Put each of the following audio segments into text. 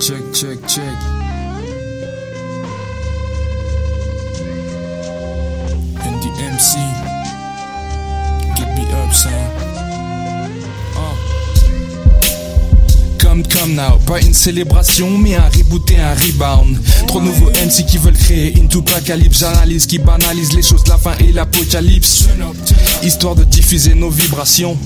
Check, check, check. And the MC. Come, now, pas une célébration, mais un reboot et un rebound. Trop de nouveaux MC qui veulent créer une tout apocalypse. J'analyse qui banalise les choses, la fin et l'apocalypse. Histoire de diffuser nos vibrations.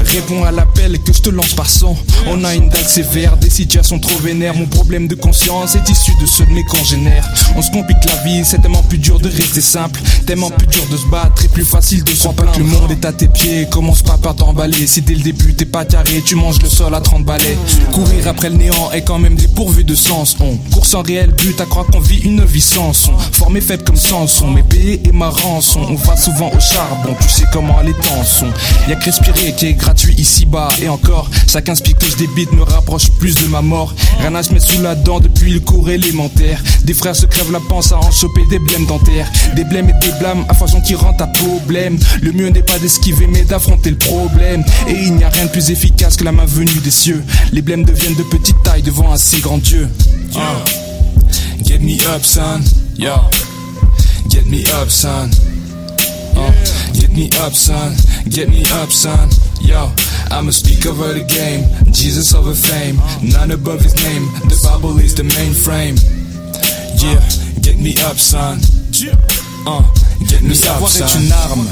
Réponds à l'appel que je te lance par son. On a une dalle sévère, des situations trop vénères. Mon problème de conscience est issu de ceux de mes congénères. On se complique la vie, c'est tellement plus dur de rester simple. Tellement plus dur de se battre et plus facile de se croire pas le monde est à tes pieds. Commence pas par t'emballer. Si dès le début t'es pas carré, tu manges le sol à 30 balais. Courir après le néant est quand même dépourvu de sens. On court sans réel but à croire qu'on vit une vie sans son. Formé faible comme Samson, mes payés et ma rançon. On va souvent au charbon, tu sais comment les temps sont. Y'a que respirer qui est gratuit ici-bas. Et encore, chacun speak que je débite me rapproche plus de ma mort. Rien à se mettre sous la dent depuis le cours élémentaire. Des frères se crèvent la panse à en choper des blèmes dentaires. Des blèmes et des blâmes à façon qui rentrent à problème. Le mieux n'est pas d'esquiver mais d'affronter le problème. Et il n'y a rien de plus efficace que la main venue des cieux. Les deviennent de petite taille devant un si grand Dieu. Uh. Get me up, son. Yo. Get me up, son. Uh, get me up, son. Get me up, son. Yo, I'ma speak over the game. Jesus over fame. None above his name. The Bible is the mainframe. Yeah, get me up, son. Uh, get me Le up, savoir son. est une arme.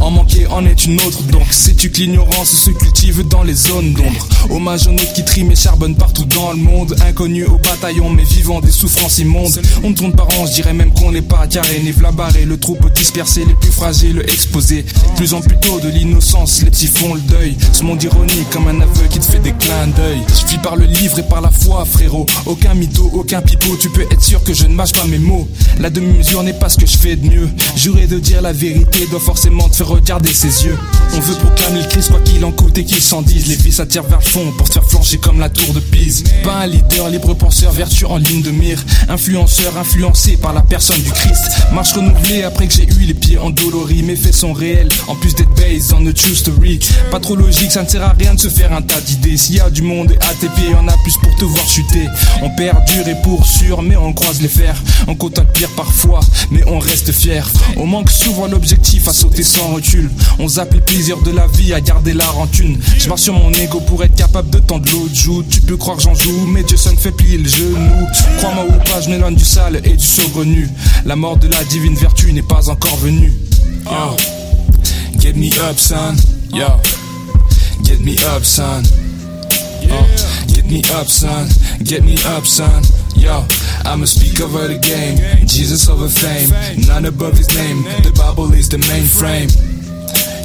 En manquer en est une autre. Donc sais-tu que l'ignorance se cultive dans les zones d'ombre. Hommage aux nôtres qui triment et charbonnent partout dans le monde. Inconnus au bataillon, mais vivant des souffrances immondes. On tourne par an, je dirais même qu'on n'est pas carré. Nive le troupeau dispersé, les plus fragiles exposés. Plus en plus tôt de l'innocence, les petits font le deuil. Ce monde ironique comme un aveu qui te fait des clins d'œil. Je vis par le livre et par la foi, frérot. Aucun mytho, aucun pipeau, tu peux être sûr que je ne mâche pas mes mots. La demi-mesure n'est pas ce que je fais de mieux. Jurer de dire la vérité doit forcément regarder ses yeux. On veut proclamer le Christ quoi qu'il en coûte et qu'il s'en dise. Les vies s'attirent vers le fond pour se faire flancher comme la tour de Pise. Pas un leader, libre penseur, vertu en ligne de mire. Influenceur, influencé par la personne du Christ. Marche renouvelée après que j'ai eu les pieds endoloris. Mes faits sont réels, en plus d'être based on a true story. Pas trop logique, ça ne sert à rien de se faire un tas d'idées. S'il y a du monde à tes pieds, on a plus pour te voir chuter. On perdure et pour sûr, mais on croise les fers. On compte le pire parfois, mais on reste fier. On manque souvent l'objectif à sauter sans On zappe les plaisirs de la vie à garder la rancune. Je marche sur mon ego pour être capable de tendre l'autre joue. Tu peux croire j'en joue, mais Dieu ça fait plier le genou. Crois-moi ou pas, je m'éloigne du sale et du saugrenu. La mort de la divine vertu n'est pas encore venue. Get me up, son. Yo, get me up, son. Uh, get me up, son. Get me up, son. Yo, I'ma speak over the game. Jesus over fame. None above his name. The Bible is the mainframe.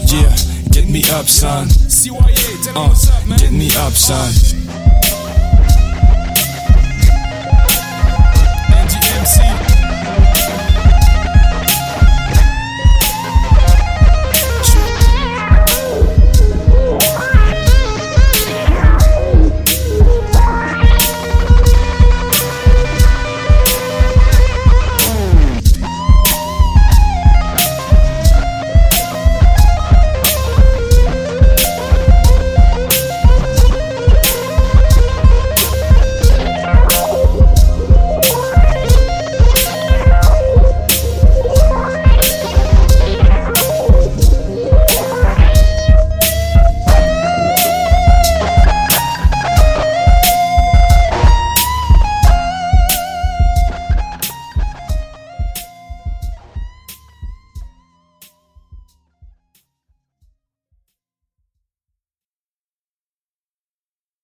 Yeah, get me up, son. Uh, get me up, son.